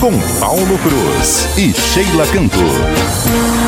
Com Paulo Cruz e Sheila Cantor.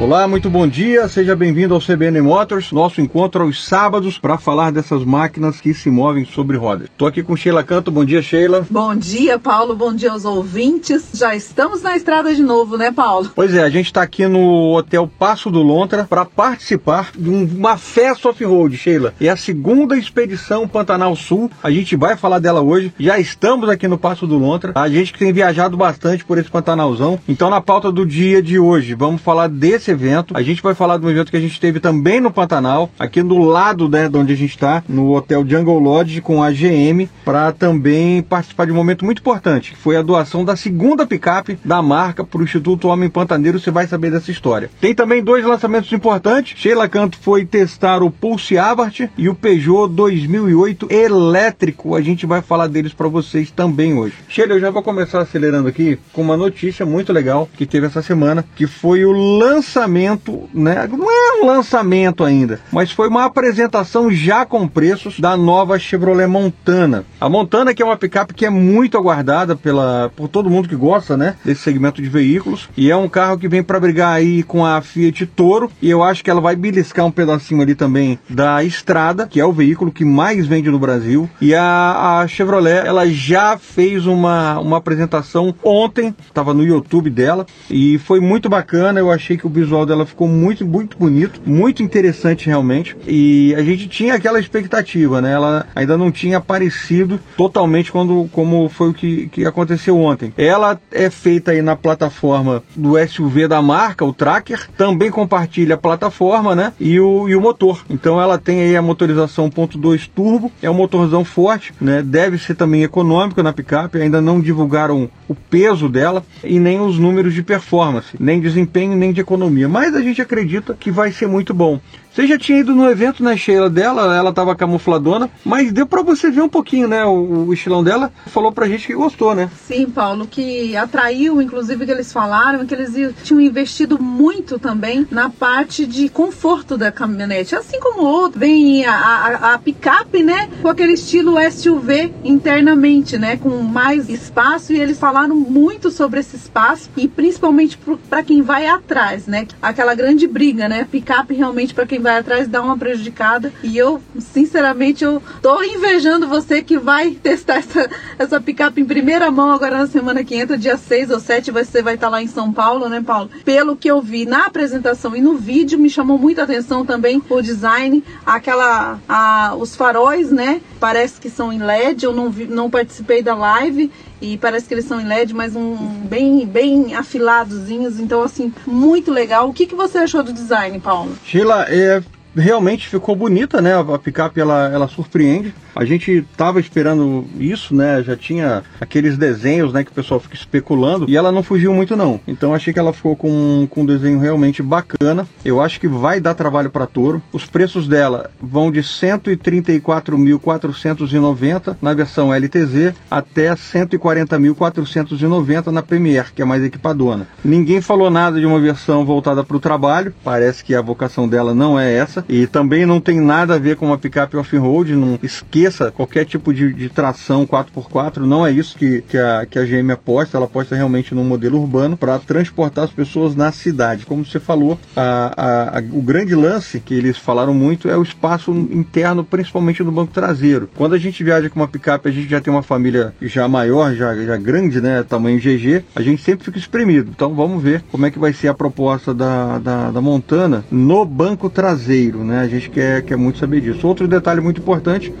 Olá, muito bom dia, seja bem-vindo ao CBN Motors, nosso encontro aos sábados para falar dessas máquinas que se movem sobre rodas. Estou aqui com Sheila Canto, bom dia Sheila. Bom dia Paulo, bom dia aos ouvintes. Já estamos na estrada de novo, né Paulo? Pois é, a gente está aqui no Hotel Passo do Lontra para participar de uma festa off-road, Sheila. É a segunda expedição Pantanal Sul, a gente vai falar dela hoje, já estamos aqui no Passo do Lontra, a gente que tem viajado bastante por esse Pantanalzão, então na pauta do dia de hoje, vamos falar desse evento. A gente vai falar de um evento que a gente teve também no Pantanal, aqui do lado né, de onde a gente está, no Hotel Jungle Lodge com a GM, para também participar de um momento muito importante, que foi a doação da segunda picape da marca para o Instituto Homem Pantaneiro. Você vai saber dessa história. Tem também dois lançamentos importantes. Sheila Canto foi testar o Pulse Abarth e o Peugeot 2008 elétrico. A gente vai falar deles para vocês também hoje. Sheila, eu já vou começar acelerando aqui com uma notícia muito legal que teve essa semana, que foi o lançamento lançamento, né? Não é um lançamento ainda, mas foi uma apresentação já com preços da nova Chevrolet Montana. A Montana que é uma picape que é muito aguardada pela por todo mundo que gosta, né, desse segmento de veículos, e é um carro que vem para brigar aí com a Fiat Toro, e eu acho que ela vai beliscar um pedacinho ali também da Estrada, que é o veículo que mais vende no Brasil, e a, a Chevrolet, ela já fez uma, uma apresentação ontem, estava no YouTube dela, e foi muito bacana, eu achei que o visual dela ficou muito, muito bonito, muito interessante realmente. E a gente tinha aquela expectativa, né? Ela ainda não tinha aparecido totalmente quando, como foi o que, que aconteceu ontem. Ela é feita aí na plataforma do SUV da marca, o Tracker, também compartilha a plataforma, né? E o, e o motor. Então ela tem aí a motorização 1.2 turbo, é um motorzão forte, né? Deve ser também econômico na picape, ainda não divulgaram o peso dela e nem os números de performance, nem desempenho, nem de economia mas a gente acredita que vai ser muito bom. Você já tinha ido no evento, né, Sheila, dela, ela tava camufladona, mas deu para você ver um pouquinho, né, o, o, estilão dela, falou pra gente que gostou, né? Sim, Paulo, que atraiu, inclusive, que eles falaram que eles tinham investido muito também na parte de conforto da caminhonete, assim como outro, vem a, a, a picape, né, com aquele estilo SUV internamente, né, com mais espaço, e eles falaram muito sobre esse espaço, e principalmente para quem vai atrás, né, aquela grande briga, né, picape realmente para quem vai atrás dá uma prejudicada. E eu, sinceramente, eu tô invejando você que vai testar essa, essa picape em primeira mão agora na semana que entra, dia 6 ou 7, você vai estar tá lá em São Paulo, né, Paulo? Pelo que eu vi na apresentação e no vídeo, me chamou muita atenção também o design, aquela, a, os faróis, né? Parece que são em LED, eu não, vi, não participei da live e parece que eles são em LED, mas um bem bem afiladozinhos, então assim, muito legal. O que, que você achou do design, Paulo? Sheila, é, realmente ficou bonita, né? A picape ela, ela surpreende. A gente estava esperando isso, né? Já tinha aqueles desenhos, né, que o pessoal fica especulando e ela não fugiu muito não. Então achei que ela ficou com, com um desenho realmente bacana. Eu acho que vai dar trabalho para Toro. Os preços dela vão de 134.490 na versão LTZ até 140.490 na Premier, que é mais equipadona. Ninguém falou nada de uma versão voltada para o trabalho. Parece que a vocação dela não é essa e também não tem nada a ver com uma picape off-road, não esqueça qualquer tipo de, de, tração 4x4, não é isso que, que, a, que a GM aposta, ela aposta realmente num modelo urbano para transportar as pessoas na cidade. Como você falou, a, a, a, o grande lance que eles falaram muito é o espaço interno, principalmente no banco traseiro. Quando a gente viaja com uma picape, a gente já tem uma família já maior, já, já grande, né, tamanho GG, a gente sempre fica espremido. Então vamos ver como é que vai ser a proposta da, da, da Montana no banco traseiro né? A gente quer, quer muito saber disso. Outro detalhe muito importante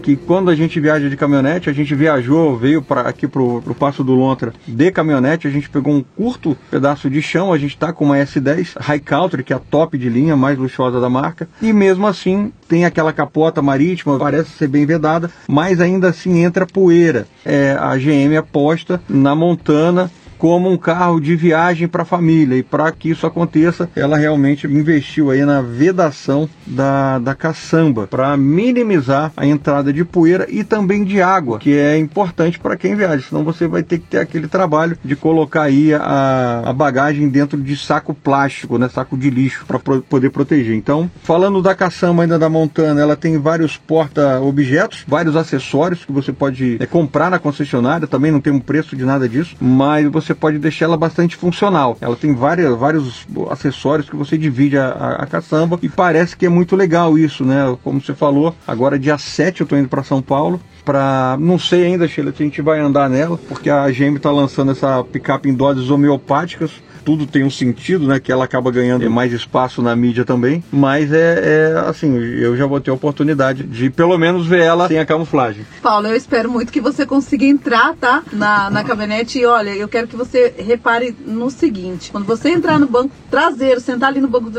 que quando a gente viaja de caminhonete, a gente viajou, veio para aqui pro, pro Passo do Lontra de caminhonete, a gente pegou um curto pedaço de chão, a gente tá com uma S10 High Country, que é a top de linha, mais luxuosa da marca, e mesmo assim tem aquela capota marítima, parece ser bem vedada, mas ainda assim entra poeira. É, a GM aposta na Montana como um carro de viagem para a família. E para que isso aconteça, ela realmente investiu aí na vedação da, da caçamba para minimizar a entrada de poeira e também de água, que é importante para quem viaja. Senão você vai ter que ter aquele trabalho de colocar aí a, a bagagem dentro de saco plástico, né, saco de lixo para pro, poder proteger. Então, falando da caçamba ainda da Montana, ela tem vários porta-objetos, vários acessórios que você pode é, comprar na concessionária. Também não tem um preço de nada disso, mas você pode deixar ela bastante funcional. Ela tem várias, vários acessórios que você divide a, a, a caçamba e parece que é muito legal isso, né? Como você falou, agora dia 7 eu estou indo para São Paulo para não sei ainda, Sheila, se a gente vai andar nela, porque a GM está lançando essa picape em doses homeopáticas tudo tem um sentido, né? Que ela acaba ganhando mais espaço na mídia também. Mas é, é assim, eu já vou ter a oportunidade de pelo menos ver ela sem a camuflagem. Paulo, eu espero muito que você consiga entrar, tá? Na, na caminhonete e olha, eu quero que você repare no seguinte: quando você entrar no banco traseiro, sentar ali no banco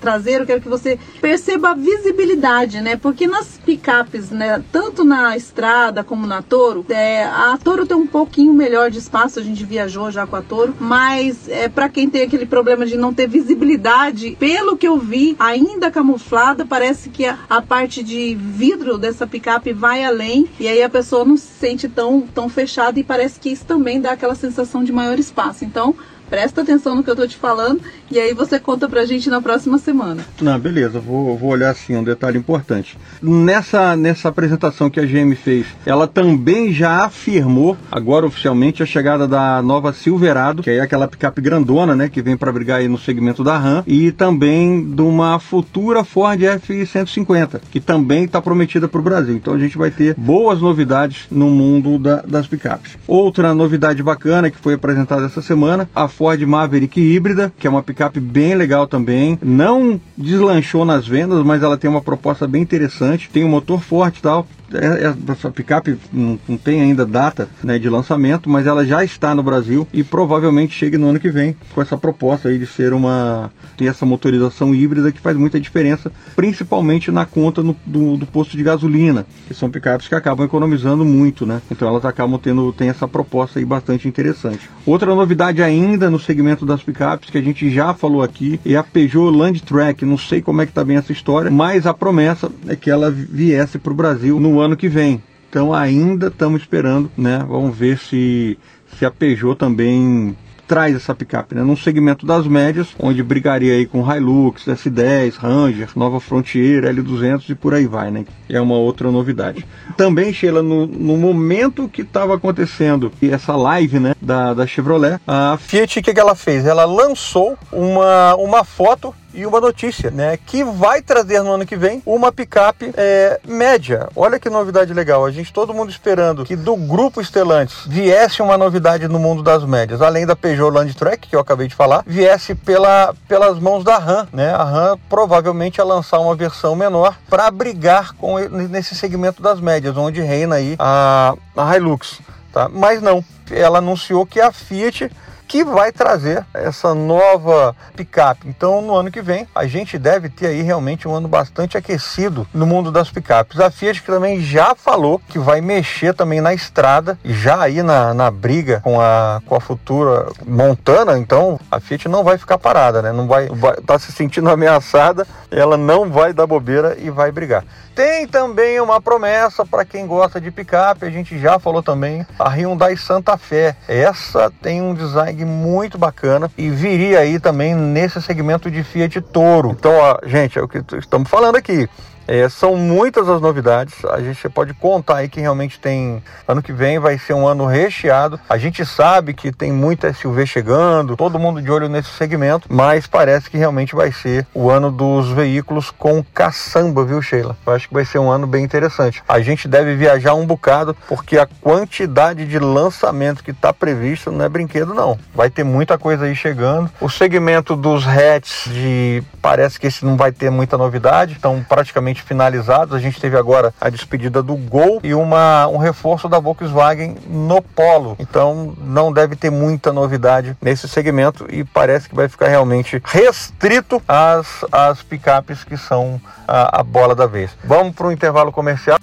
traseiro, eu quero que você perceba a visibilidade, né? Porque nas picapes, né? Tanto na estrada como na Toro, é, a Toro tem um pouquinho melhor de espaço, a gente viajou já com a Toro, mas é para quem tem aquele problema de não ter visibilidade, pelo que eu vi, ainda camuflada, parece que a, a parte de vidro dessa picape vai além e aí a pessoa não se sente tão, tão fechada e parece que isso também dá aquela sensação de maior espaço. Então, Presta atenção no que eu tô te falando e aí você conta pra gente na próxima semana. Não, beleza, vou, vou olhar assim, um detalhe importante. Nessa, nessa apresentação que a GM fez, ela também já afirmou, agora oficialmente, a chegada da nova Silverado, que é aquela picape grandona, né, que vem para brigar aí no segmento da RAM, e também de uma futura Ford F-150, que também está prometida para o Brasil. Então a gente vai ter boas novidades no mundo da, das picapes. Outra novidade bacana que foi apresentada essa semana, a Ford Maverick híbrida, que é uma picape bem legal também. Não deslanchou nas vendas, mas ela tem uma proposta bem interessante. Tem um motor forte e tal. É, é, essa picape não, tem ainda data né, de lançamento, mas ela já está no Brasil e provavelmente chegue no ano que vem com essa proposta aí de ser uma ter essa motorização híbrida que faz muita diferença, principalmente na conta no, do, do, posto de gasolina, que são picapes que acabam economizando muito, né? Então elas acabam tendo tem essa proposta aí bastante interessante. Outra novidade ainda no segmento das picapes que a gente já falou aqui é a Peugeot Landtrek. Não sei como é que está bem essa história, mas a promessa é que ela viesse para o Brasil no ano que vem. Então ainda estamos esperando, né? Vamos ver se, se a Peugeot também traz essa picape, né? Num segmento das médias, onde brigaria aí com Hilux, S10, Ranger, Nova Frontier, L200 e por aí vai, né? É uma outra novidade. Também, Sheila, no, no momento que estava acontecendo essa live, né, da, da Chevrolet, a Fiat, o que, que ela fez? Ela lançou uma, uma foto e uma notícia, né? Que vai trazer no ano que vem uma picape é, média. Olha que novidade legal. A gente, todo mundo esperando que do grupo Stellantis viesse uma novidade no mundo das médias, além da Peugeot Landtrek, que eu acabei de falar, viesse pela, pelas mãos da RAM, né? A RAM provavelmente ia lançar uma versão menor para brigar com nesse segmento das médias, onde reina aí a, a Hilux, tá? Mas não, ela anunciou que a Fiat que vai trazer essa nova picape. Então, no ano que vem, a gente deve ter aí realmente um ano bastante aquecido no mundo das picapes. A Fiat também já falou que vai mexer também na estrada, já aí na, na briga com a, com a futura Montana. Então, a Fiat não vai ficar parada, né? Não vai, vai tá se sentindo ameaçada, ela não vai dar bobeira e vai brigar. Tem também uma promessa para quem gosta de picape, a gente já falou também, a Hyundai Santa Fé. Essa tem um design muito bacana e viria aí também nesse segmento de Fiat Toro. Então, ó, gente, é o que estamos falando aqui. É, são muitas as novidades. A gente pode contar aí que realmente tem. Ano que vem vai ser um ano recheado. A gente sabe que tem muita SUV chegando, todo mundo de olho nesse segmento, mas parece que realmente vai ser o ano dos veículos com caçamba, viu, Sheila? Eu acho que vai ser um ano bem interessante. A gente deve viajar um bocado, porque a quantidade de lançamento que está previsto não é brinquedo, não. Vai ter muita coisa aí chegando. O segmento dos hatches de parece que esse não vai ter muita novidade, estão praticamente praticamente finalizados. A gente teve agora a despedida do Gol e uma, um reforço da Volkswagen no Polo. Então não deve ter muita novidade nesse segmento e parece que vai ficar realmente restrito às, às picapes que são a, a bola da vez. Vamos para o intervalo comercial.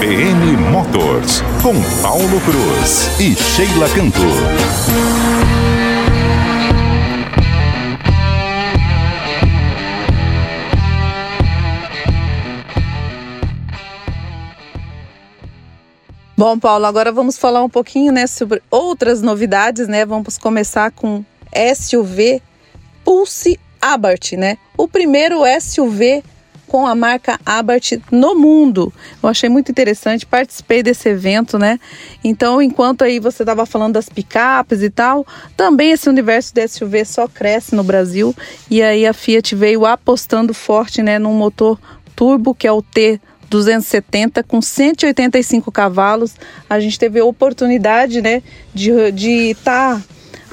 BM Motors, com Paulo Cruz e Sheila Cantor. Bom, Paulo, agora vamos falar um pouquinho, né, sobre outras novidades, né? Vamos começar com SUV Pulse Abarth, né? O primeiro SUV com a marca Abarth no mundo. Eu achei muito interessante, participei desse evento, né? Então, enquanto aí você estava falando das picapes e tal, também esse universo de SUV só cresce no Brasil e aí a Fiat veio apostando forte, né, num motor turbo que é o T 270 com 185 cavalos. A gente teve a oportunidade, né, de estar de tá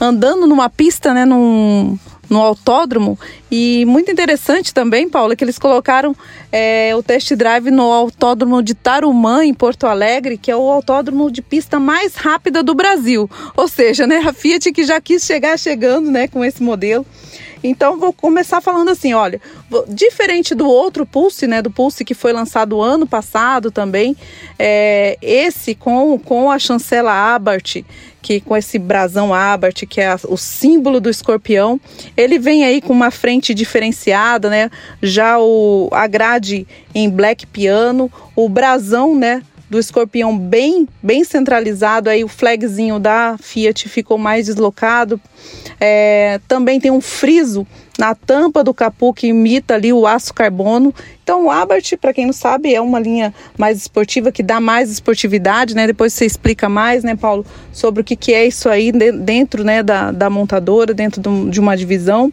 andando numa pista, né, num, no autódromo e muito interessante também, Paula, que eles colocaram é, o test drive no autódromo de Tarumã, em Porto Alegre, que é o autódromo de pista mais rápida do Brasil. Ou seja, né, a Fiat que já quis chegar chegando né, com esse modelo. Então vou começar falando assim, olha, diferente do outro Pulse, né, do Pulse que foi lançado ano passado também, é, esse com, com a chancela Abarth, que com esse brasão Abarth, que é a, o símbolo do escorpião, ele vem aí com uma frente diferenciada, né, já o, a grade em black piano, o brasão, né, do escorpião bem, bem centralizado, aí o flagzinho da Fiat ficou mais deslocado. É, também tem um friso na tampa do capô que imita ali o aço carbono. Então o Abarth, para quem não sabe, é uma linha mais esportiva que dá mais esportividade, né? Depois você explica mais, né, Paulo, sobre o que, que é isso aí dentro né, da, da montadora, dentro de uma divisão.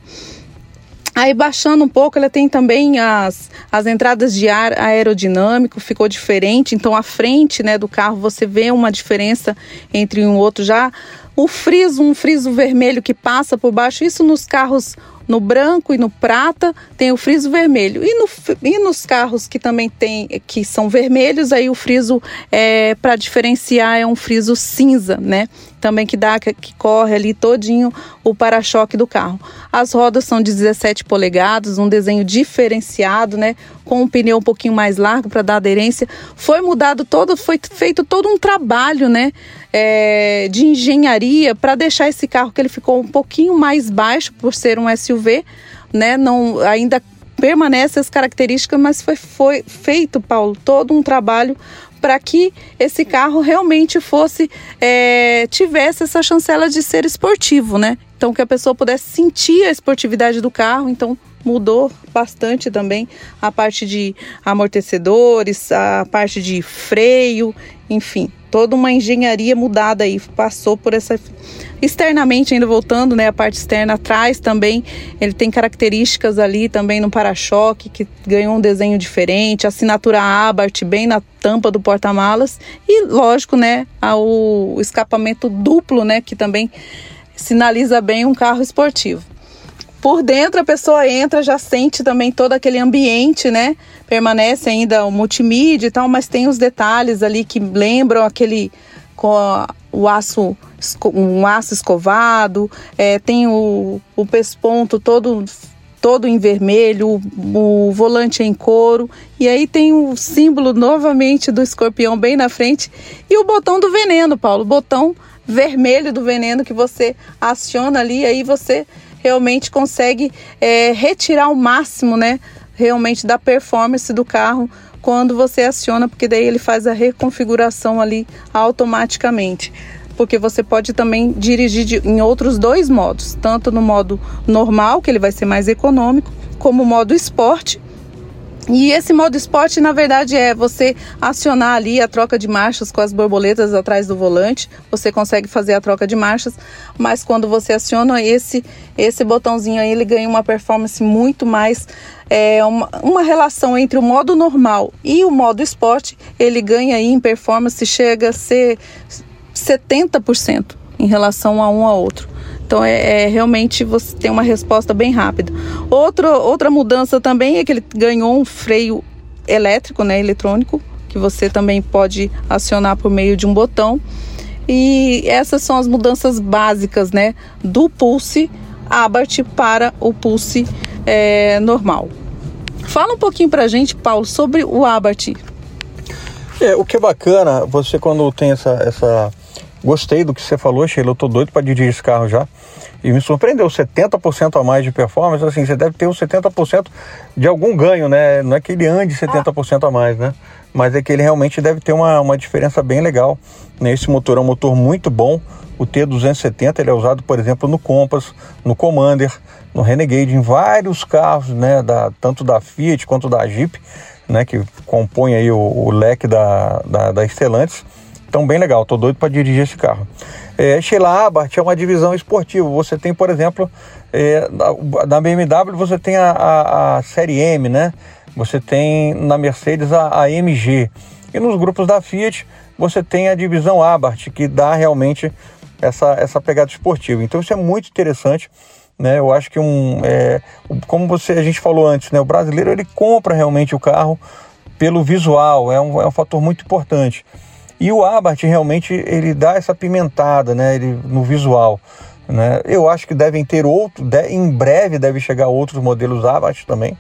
Aí baixando um pouco, ela tem também as, as entradas de ar aerodinâmico, ficou diferente. Então a frente né, do carro você vê uma diferença entre um outro já. O friso, um friso vermelho que passa por baixo, isso nos carros no branco e no prata tem o friso vermelho. E, no, e nos carros que também tem, que são vermelhos, aí o friso é, para diferenciar é um friso cinza, né? Também que dá, que, que corre ali todinho o para-choque do carro. As rodas são de 17 polegadas, um desenho diferenciado, né? Com um pneu um pouquinho mais largo para dar aderência. Foi mudado todo, foi feito todo um trabalho, né? É, de engenharia para deixar esse carro que ele ficou um pouquinho mais baixo por ser um SUV, né? Não ainda permanece as características, mas foi, foi feito, Paulo, todo um trabalho para que esse carro realmente fosse é, tivesse essa chancela de ser esportivo, né? Então que a pessoa pudesse sentir a esportividade do carro, então mudou bastante também a parte de amortecedores, a parte de freio, enfim, toda uma engenharia mudada aí, passou por essa externamente ainda voltando, né, a parte externa atrás também, ele tem características ali também no para-choque que ganhou um desenho diferente, assinatura Abarth bem na tampa do porta-malas e lógico, né, o escapamento duplo, né, que também sinaliza bem um carro esportivo. Por dentro a pessoa entra, já sente também todo aquele ambiente, né? Permanece ainda o multimídia e tal, mas tem os detalhes ali que lembram aquele com o aço um aço escovado, é, tem o, o pesponto todo todo em vermelho, o, volante em couro, e aí tem o símbolo novamente do escorpião bem na frente e o botão do veneno, Paulo, botão vermelho do veneno que você aciona ali, aí você realmente consegue é, retirar o máximo, né? Realmente da performance do carro quando você aciona, porque daí ele faz a reconfiguração ali automaticamente. Porque você pode também dirigir de, em outros dois modos, tanto no modo normal, que ele vai ser mais econômico, como o modo esporte, e esse modo esporte, na verdade, é você acionar ali a troca de marchas com as borboletas atrás do volante. Você consegue fazer a troca de marchas, mas quando você aciona esse esse botãozinho aí, ele ganha uma performance muito mais é, uma, uma relação entre o modo normal e o modo esporte. Ele ganha em performance chega a ser 70% em relação a um a outro. Então é, é, realmente você tem uma resposta bem rápida. Outro, outra mudança também é que ele ganhou um freio elétrico, né, eletrônico, que você também pode acionar por meio de um botão. E essas são as mudanças básicas, né, do Pulse Abarth para o Pulse é, normal. Fala um pouquinho para a gente, Paulo, sobre o Abarth. É, o que é bacana, você quando tem essa, essa... Gostei do que você falou, Sheila, eu tô doido para dirigir esse carro já. E me surpreendeu, 70% a mais de performance, assim, você deve ter uns 70% de algum ganho, né? Não é que ele ande 70% a mais, né? Mas é que ele realmente deve ter uma, uma diferença bem legal. Né? Esse motor é um motor muito bom, o T270 ele é usado, por exemplo, no Compass, no Commander, no Renegade, em vários carros, né? Da, tanto da Fiat quanto da Jeep, né? Que compõe aí o, o leque da, da, da Stellantis. Então, bem legal, tô doido para dirigir esse carro. É, Sheila Abarth é uma divisão esportiva. Você tem, por exemplo, é, na BMW você tem a, a, a, série M, né? Você tem na Mercedes a, a MG. E nos grupos da Fiat você tem a divisão Abarth, que dá realmente essa, essa pegada esportiva. Então isso é muito interessante. Né, eu acho que um, é, como você, a gente falou antes, né, o brasileiro ele compra realmente o carro pelo visual, é um, é um fator muito importante. E o Abarth realmente ele dá essa pimentada, né, ele, no visual. Né? Eu acho que devem ter outro, de, em breve deve chegar outros modelos Abarth também.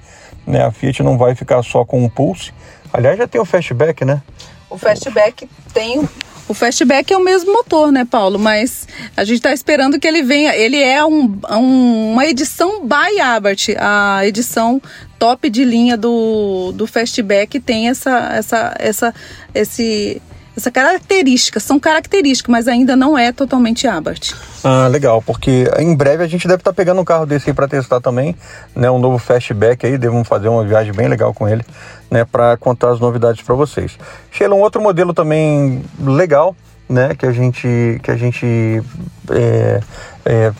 Né? A Fiat não vai ficar só com o Pulse. Aliás, já tem o Fastback, né? O Fastback tem o Fastback é o mesmo motor, né, Paulo? Mas a gente está esperando que ele venha. Ele é um, um, uma edição by Abarth, a edição top de linha do, do Fastback tem essa, essa, essa, esse, essa característica, são características, mas ainda não é totalmente Abarth. Ah, legal, porque em breve a gente deve estar tá pegando um carro desse aí para testar também, né, um novo Fastback aí, devemos fazer uma viagem bem legal com ele, né, para contar as novidades para vocês. Sheila, um outro modelo também legal, né, que a gente que a gente é, é,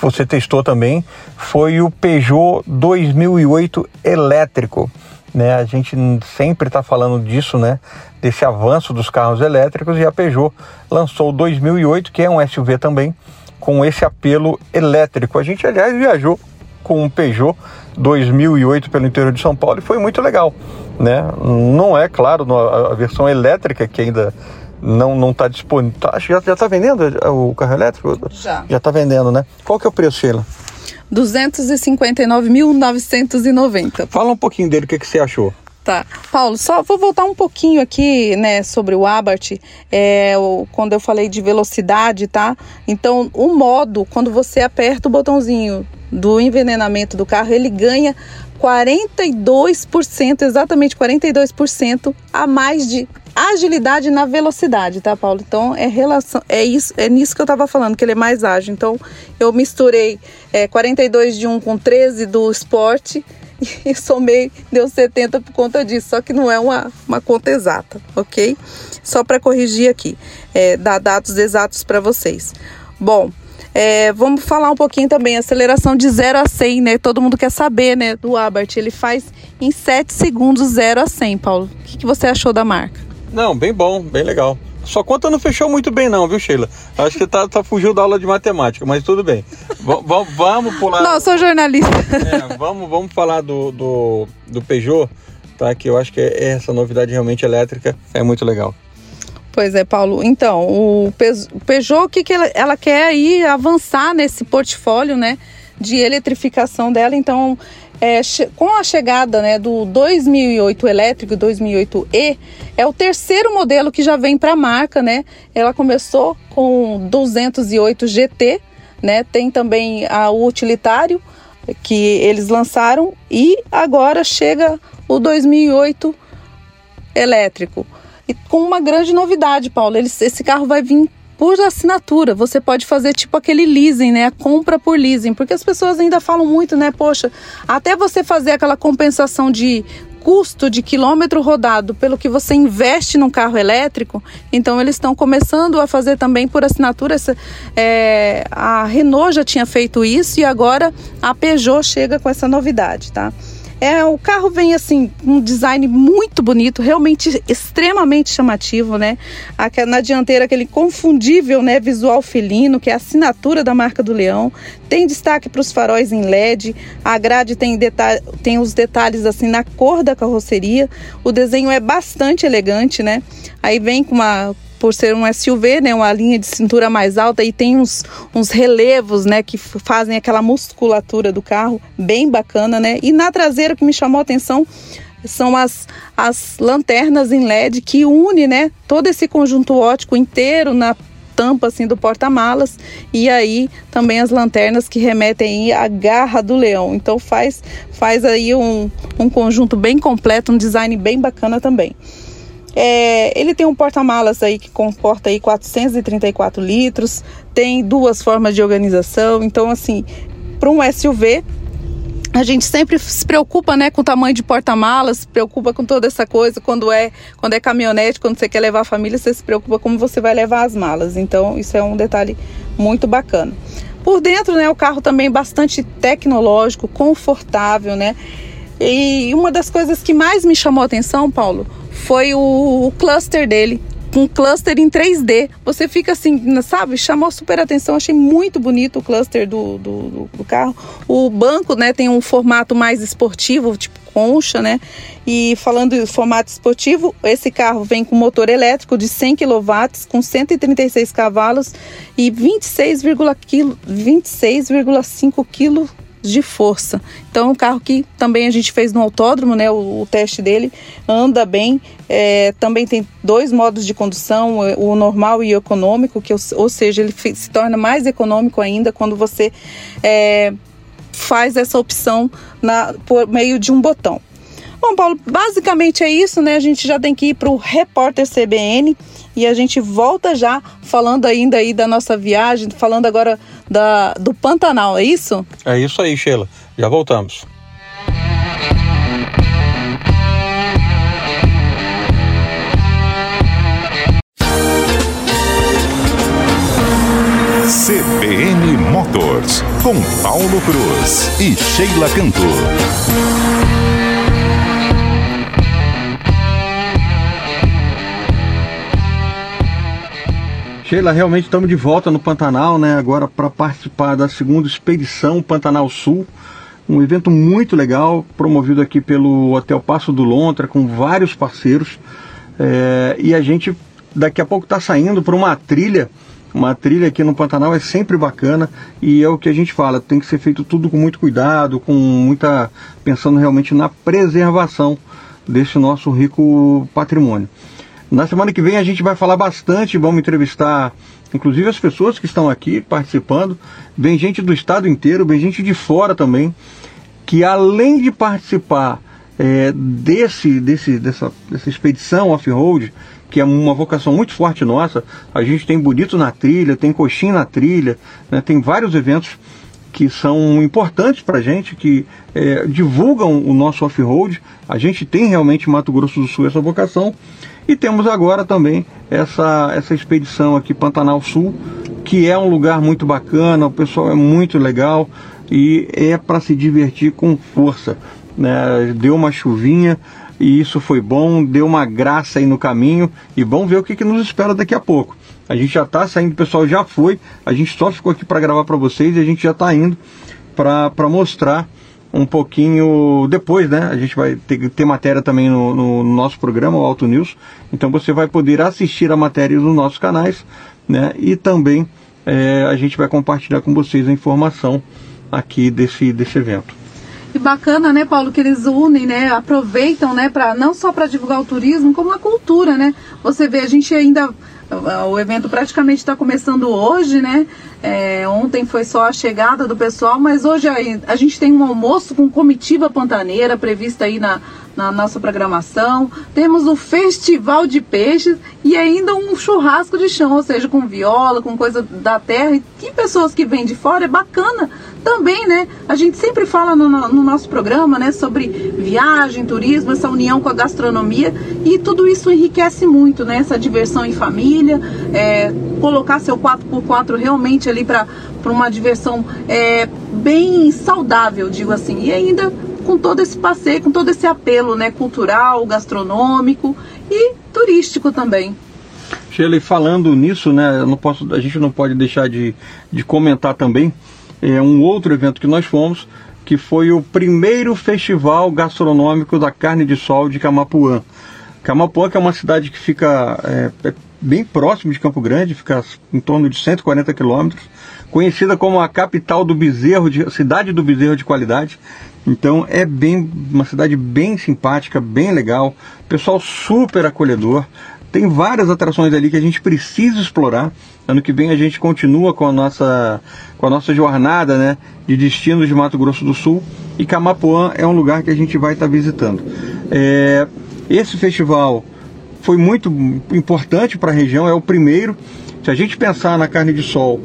você testou também, foi o Peugeot 2008 elétrico. Né, a gente sempre está falando disso, né, desse avanço dos carros elétricos e a Peugeot lançou o 2008, que é um SUV também, com esse apelo elétrico. A gente, aliás, viajou com um Peugeot 2008 pelo interior de São Paulo e foi muito legal, né? Não é, claro, a versão elétrica que ainda não não está disponível. Tá, já já está vendendo o carro elétrico? Já. Já está vendendo, né? Qual que é o preço, Sheila? 259.990. Fala um pouquinho dele, o que, que você achou? Tá. Paulo, só vou voltar um pouquinho aqui, né, sobre o Abarth, é, o, quando eu falei de velocidade, tá? Então, o modo, quando você aperta o botãozinho do envenenamento do carro, ele ganha 42%, exatamente 42% a mais de agilidade na velocidade, tá, Paulo? Então é relação, é isso, é nisso que eu tava falando, que ele é mais ágil. Então eu misturei é, 42 de um com 13 do esporte e somei, deu 70 por conta disso, só que não é uma, uma conta exata, ok? Só para corrigir aqui, é, dar dados exatos para vocês. Bom, é, vamos falar um pouquinho também, aceleração de 0 a 100, né? Todo mundo quer saber, né, do Abarth. Ele faz em 7 segundos 0 a 100, Paulo. O que, que você achou da marca? Não, bem bom, bem legal. Sua conta não fechou muito bem, não, viu, Sheila? Acho que tá, tá fugiu da aula de matemática, mas tudo bem. V vamos pular. Não, sou jornalista. É, vamos, vamos falar do, do, do Peugeot, tá? Que eu acho que é essa novidade realmente elétrica é muito legal. Pois é, Paulo. Então, o Peugeot, o que, que ela, ela quer aí avançar nesse portfólio, né? De eletrificação dela. Então, é, com a chegada né, do 2008 elétrico, 2008e, é o terceiro modelo que já vem para a marca, né? Ela começou com 208 GT, né? Tem também a, o utilitário que eles lançaram e agora chega o 2008 elétrico. E com uma grande novidade, Paulo, eles, esse carro vai vir por assinatura. Você pode fazer tipo aquele leasing, né? A compra por leasing, porque as pessoas ainda falam muito, né? Poxa, até você fazer aquela compensação de custo de quilômetro rodado pelo que você investe num carro elétrico, então eles estão começando a fazer também por assinatura. Essa, é, a Renault já tinha feito isso e agora a Peugeot chega com essa novidade, tá? É, o carro vem assim, um design muito bonito, realmente extremamente chamativo, né? Na dianteira aquele confundível, né, visual felino, que é a assinatura da marca do Leão. Tem destaque para os faróis em LED, a grade tem, tem os detalhes assim na cor da carroceria. O desenho é bastante elegante, né? Aí vem com uma por ser um SUV, né, uma linha de cintura mais alta e tem uns, uns relevos, né, que fazem aquela musculatura do carro bem bacana, né? E na traseira que me chamou a atenção são as, as lanternas em LED que une, né, todo esse conjunto ótico inteiro na tampa assim do porta-malas e aí também as lanternas que remetem à garra do leão. Então faz faz aí um, um conjunto bem completo, um design bem bacana também. É, ele tem um porta-malas aí que comporta aí 434 litros, tem duas formas de organização, então assim, para um SUV a gente sempre se preocupa, né, com o tamanho de porta-malas, se preocupa com toda essa coisa. Quando é, quando é caminhonete, quando você quer levar a família, você se preocupa como você vai levar as malas. Então, isso é um detalhe muito bacana. Por dentro, né, o carro também bastante tecnológico, confortável, né? E uma das coisas que mais me chamou a atenção, Paulo, foi o, o cluster dele um cluster em 3D. Você fica assim, sabe? Chamou super atenção. Achei muito bonito o cluster do, do, do, carro. O banco, né, tem um formato mais esportivo, tipo concha, né? E falando em formato esportivo, esse carro vem com motor elétrico de 100 kW, com 136 cavalos e 26,5 26, kg de força. Então, é um carro que também a gente fez no autódromo, né? O, o teste dele anda bem. É, também tem dois modos de condução, o normal e o econômico, que, ou seja, ele se torna mais econômico ainda quando você é, faz essa opção na, por meio de um botão. Bom, Paulo, basicamente é isso, né? A gente já tem que ir para o repórter CBN e a gente volta já falando ainda aí da nossa viagem, falando agora da, do Pantanal, é isso? É isso aí, Sheila. Já voltamos. CBN Motors, com Paulo Cruz e Sheila Cantor. Sheila, realmente estamos de volta no Pantanal, né? Agora para participar da segunda expedição Pantanal Sul. Um evento muito legal, promovido aqui pelo Hotel Passo do Lontra, com vários parceiros. É, e a gente daqui a pouco está saindo para uma trilha. Uma trilha aqui no Pantanal é sempre bacana e é o que a gente fala, tem que ser feito tudo com muito cuidado, com muita. pensando realmente na preservação desse nosso rico patrimônio. Na semana que vem a gente vai falar bastante, vamos entrevistar inclusive as pessoas que estão aqui participando. Vem gente do estado inteiro, vem gente de fora também, que além de participar é, desse, desse, dessa, dessa expedição off-road, que é uma vocação muito forte nossa, a gente tem Bonito na trilha, tem Coxinha na trilha, né, tem vários eventos que são importantes para a gente, que é, divulgam o nosso off-road. A gente tem realmente em Mato Grosso do Sul essa vocação. E temos agora também essa, essa expedição aqui, Pantanal Sul, que é um lugar muito bacana, o pessoal é muito legal e é para se divertir com força. Né? Deu uma chuvinha e isso foi bom, deu uma graça aí no caminho e vamos ver o que, que nos espera daqui a pouco. A gente já está saindo, o pessoal já foi, a gente só ficou aqui para gravar para vocês e a gente já está indo para mostrar um pouquinho depois, né? A gente vai ter, ter matéria também no, no, no, nosso programa, o Alto News. Então você vai poder assistir a matéria nos nossos canais, né? E também é, a gente vai compartilhar com vocês a informação aqui desse, desse evento. E bacana, né, Paulo, que eles unem, né, aproveitam, né, para não só para divulgar o turismo, como a cultura, né? Você vê, a gente ainda o evento praticamente está começando hoje, né? É, ontem foi só a chegada do pessoal, mas hoje a, a, gente tem um almoço com comitiva pantaneira prevista aí na, na nossa programação. Temos o festival de peixes e ainda um churrasco de chão, ou seja, com viola, com coisa da terra. E pessoas que vêm de fora é bacana também, né? A gente sempre fala no, no, nosso programa, né, sobre viagem, turismo, essa união com a gastronomia e tudo isso enriquece muito, né? Essa diversão em família, é, colocar seu 4x4 realmente ali para uma diversão é, bem saudável, digo assim, e ainda com todo esse passeio, com todo esse apelo, né, cultural, gastronômico e turístico também. Shirley, falando nisso, né, não posso, a gente não pode deixar de, de comentar também é, um outro evento que nós fomos, que foi o primeiro festival gastronômico da carne de sol de Camapuã. Camapuã, que é uma cidade que fica é, é bem próximo de Campo Grande, fica em torno de 140 quilômetros, conhecida como a capital do bezerro, de, cidade do bezerro de qualidade. Então é bem uma cidade bem simpática, bem legal, pessoal super acolhedor. Tem várias atrações ali que a gente precisa explorar. Ano que vem a gente continua com a nossa, com a nossa jornada né, de destinos de Mato Grosso do Sul e Camapuã é um lugar que a gente vai estar visitando. É, esse festival foi muito importante para a região, é o primeiro. Se a gente pensar na carne de sol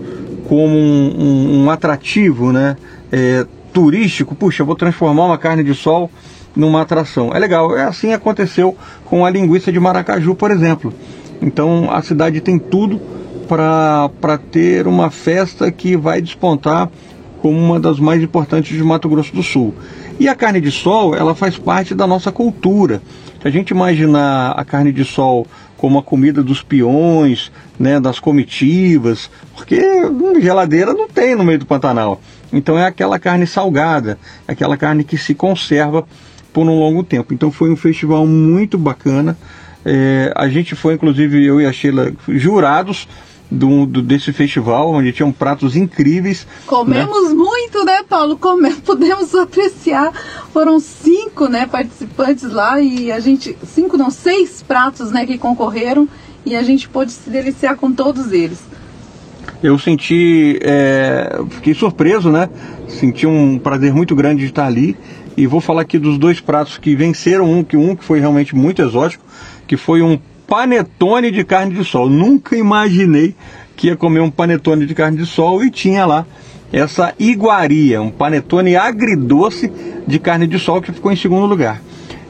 como um, um, um atrativo né, é, turístico, puxa, vou transformar uma carne de sol numa atração. É legal, é assim aconteceu com a linguiça de Maracaju, por exemplo. Então a cidade tem tudo para ter uma festa que vai despontar como uma das mais importantes de Mato Grosso do Sul. E a carne de sol, ela faz parte da nossa cultura. Se a gente imaginar a carne de sol como a comida dos peões, né, das comitivas, porque geladeira não tem no meio do Pantanal. Então é aquela carne salgada, aquela carne que se conserva por um longo tempo. Então foi um festival muito bacana. É, a gente foi, inclusive, eu e a Sheila, jurados do, do, desse festival, onde tinham pratos incríveis. Comemos né? muito, né, Paulo? Come, pudemos apreciar. Foram cinco né, participantes lá e a gente. Cinco, não, seis pratos né, que concorreram e a gente pôde se deliciar com todos eles. Eu senti. É, fiquei surpreso, né? Senti um prazer muito grande de estar ali e vou falar aqui dos dois pratos que venceram um que um que foi realmente muito exótico, que foi um panetone de carne de sol. Nunca imaginei que ia comer um panetone de carne de sol e tinha lá essa iguaria, um panetone agridoce de carne de sol que ficou em segundo lugar.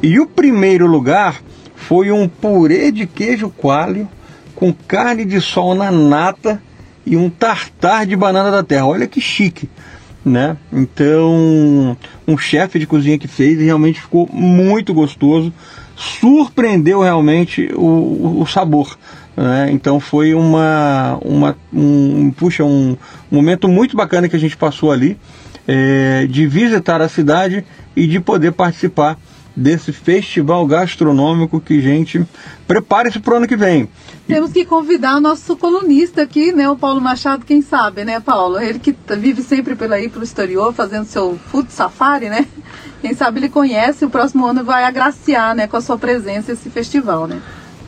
E o primeiro lugar foi um purê de queijo coalho com carne de sol na nata e um tartar de banana da terra. Olha que chique né? Então, um chefe de cozinha que fez e realmente ficou muito gostoso, surpreendeu realmente o, o sabor. Né? Então foi uma, uma um, puxa, um momento muito bacana que a gente passou ali é, de visitar a cidade e de poder participar desse festival gastronômico que, gente, prepare-se para o ano que vem. Temos que convidar o nosso colunista aqui, né, o Paulo Machado, quem sabe, né, Paulo? Ele que vive sempre pelo aí, pelo exterior, fazendo seu food safari, né? Quem sabe ele conhece, o próximo ano vai agraciar, né, com a sua presença esse festival, né?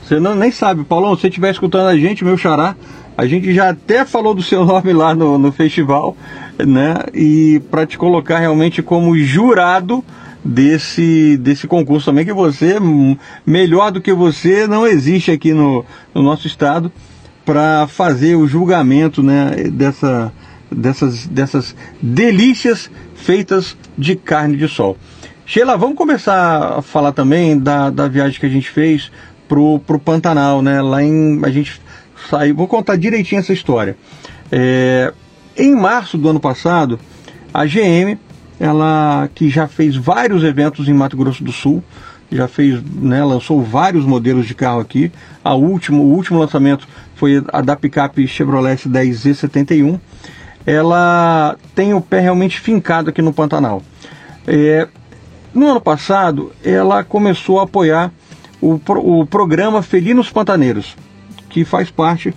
Você não, nem sabe, Paulão, se você estiver escutando a gente, meu xará, a gente já até falou do seu nome lá no, no festival, né? E para te colocar realmente como jurado desse, desse concurso também, que você, melhor do que você, não existe aqui no, no nosso estado para fazer o julgamento né, dessa, dessas, dessas delícias feitas de carne de sol. Sheila, vamos começar a falar também da, da viagem que a gente fez pro, pro Pantanal, né? Lá em. A gente saiu. Vou contar direitinho essa história. É, em março do ano passado, a GM ela que já fez vários eventos em Mato Grosso do Sul, já fez, né, lançou vários modelos de carro aqui. A último, o último lançamento foi a da picape Chevrolet 10Z71. Ela tem o pé realmente fincado aqui no Pantanal. É, no ano passado, ela começou a apoiar o, o programa Felinos Pantaneiros, que faz parte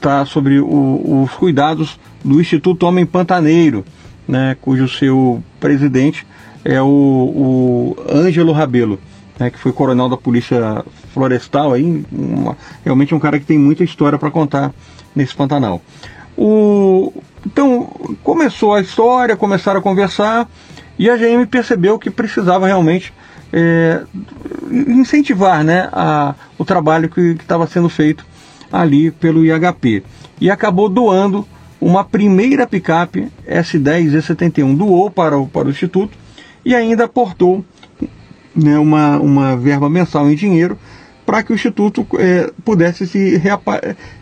tá, sobre o, os cuidados do Instituto Homem Pantaneiro né, cujo seu presidente é o, o Ângelo Rabelo, né, que foi coronel da Polícia Florestal, aí, uma, realmente um cara que tem muita história para contar nesse Pantanal. O, então, começou a história, começaram a conversar, e a GM percebeu que precisava realmente é, incentivar né, a, o trabalho que estava sendo feito ali pelo IHP. E acabou doando uma primeira picape S10 E71 doou para o, para o Instituto e ainda aportou né, uma, uma verba mensal em dinheiro para que o Instituto é, pudesse se,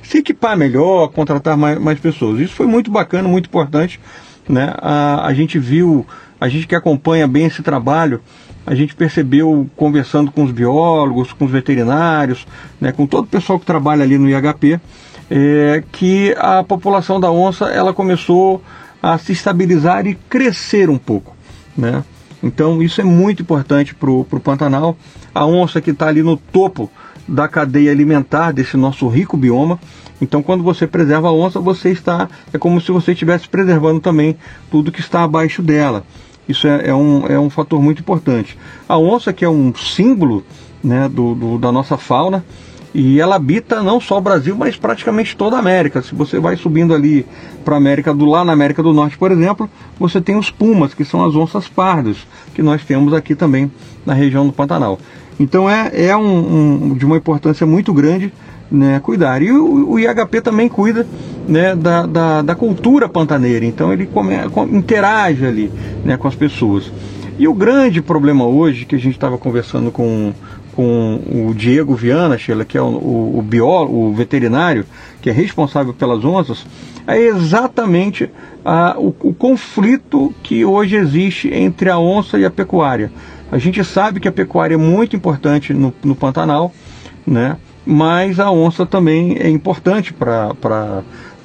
se equipar melhor, contratar mais, mais pessoas. Isso foi muito bacana, muito importante. Né? A, a gente viu, a gente que acompanha bem esse trabalho, a gente percebeu conversando com os biólogos, com os veterinários, né, com todo o pessoal que trabalha ali no IHP, é, que a população da onça ela começou a se estabilizar e crescer um pouco, né? Então isso é muito importante para o Pantanal. A onça que está ali no topo da cadeia alimentar desse nosso rico bioma. Então, quando você preserva a onça, você está é como se você estivesse preservando também tudo que está abaixo dela. Isso é, é, um, é um fator muito importante. A onça, que é um símbolo né, do, do da nossa fauna, e ela habita não só o Brasil, mas praticamente toda a América. Se você vai subindo ali para a América do lá na América do Norte, por exemplo, você tem os pumas, que são as onças pardas, que nós temos aqui também na região do Pantanal. Então é, é um, um, de uma importância muito grande né, cuidar. E o, o IHP também cuida né, da, da, da, cultura pantaneira, então ele come, interage ali né, com as pessoas. E o grande problema hoje, que a gente estava conversando com, com o Diego Viana, Sheila, que é o, o, o biólogo, o veterinário, que é responsável pelas onças, é exatamente a, o, o conflito que hoje existe entre a onça e a pecuária. A gente sabe que a pecuária é muito importante no, no Pantanal, né? mas a onça também é importante para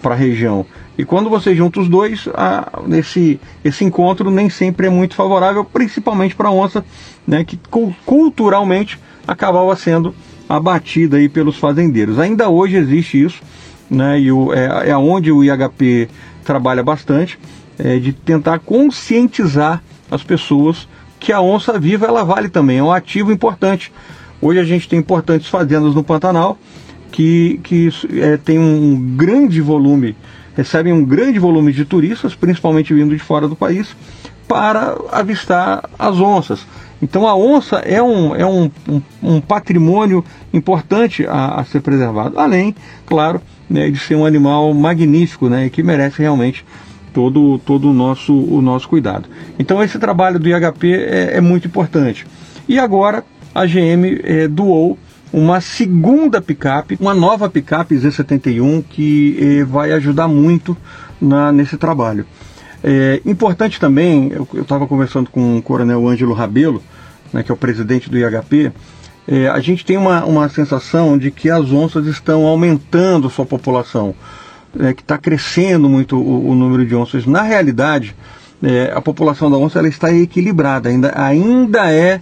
a região. E quando você junta os dois, a, esse, esse encontro nem sempre é muito favorável, principalmente para a onça, né, que culturalmente acabava sendo abatida aí pelos fazendeiros. Ainda hoje existe isso, né, e o, é, é onde o IHP trabalha bastante, é, de tentar conscientizar as pessoas que a onça viva ela vale também, é um ativo importante. Hoje a gente tem importantes fazendas no Pantanal que, que é, tem um grande volume, recebem um grande volume de turistas, principalmente vindo de fora do país, para avistar as onças. Então a onça é um, é um, um, um patrimônio importante a, a, ser preservado, além, claro, né, de ser um animal magnífico né, que merece realmente todo, todo o, nosso, o nosso cuidado. Então esse trabalho do IHP é, é muito importante. E agora a GM é, doou uma segunda picape, uma nova picape Z71 que é, vai ajudar muito na, nesse trabalho. É importante também, eu estava conversando com o Coronel Ângelo Rabelo, né, que é o presidente do IHP, é, a gente tem uma, uma sensação de que as onças estão aumentando sua população é, que está crescendo muito o, o, número de onças. Na realidade, é, a população da onça ela está equilibrada, ainda, ainda é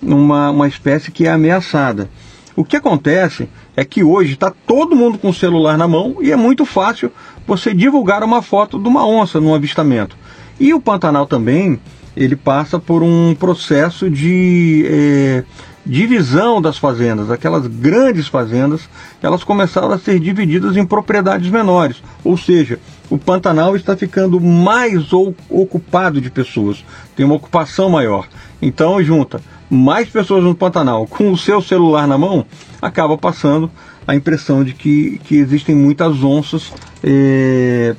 uma, uma espécie que é ameaçada. O que acontece é que hoje está todo mundo com o celular na mão e é muito fácil você divulgar uma foto de uma onça num avistamento. E o Pantanal também, ele passa por um processo de é, divisão das fazendas, aquelas grandes fazendas, elas começaram a ser divididas em propriedades menores, ou seja, o Pantanal está ficando mais ocupado de pessoas, tem uma ocupação maior. Então, junta mais pessoas no Pantanal com o seu celular na mão, acaba passando a impressão de que, que existem muitas onças, é,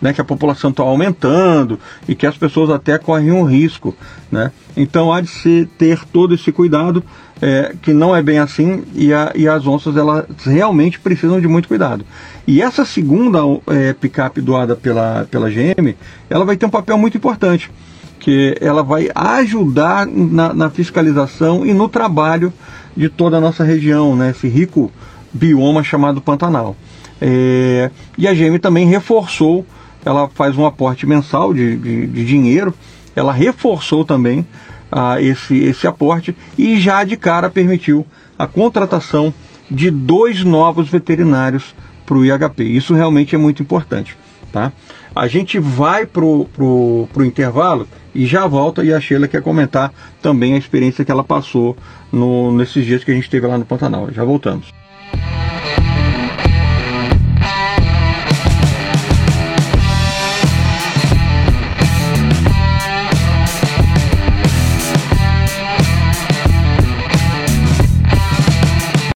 né, que a população está aumentando e que as pessoas até correm um risco. Né? Então há de se ter todo esse cuidado, é, que não é bem assim, e, a, e, as onças elas realmente precisam de muito cuidado. E essa segunda é, picape doada pela, pela GM, ela vai ter um papel muito importante, que ela vai ajudar na, na fiscalização e no trabalho de toda a nossa região, né? esse rico bioma chamado Pantanal. É, e a GM também reforçou, ela faz um aporte mensal de, de, de dinheiro, ela reforçou também ah, esse, esse aporte e já de cara permitiu a contratação de dois novos veterinários para o IHP. Isso realmente é muito importante. Tá? A gente vai para o intervalo e já volta e a Sheila quer comentar também a experiência que ela passou no, nesses dias que a gente teve lá no Pantanal. Já voltamos.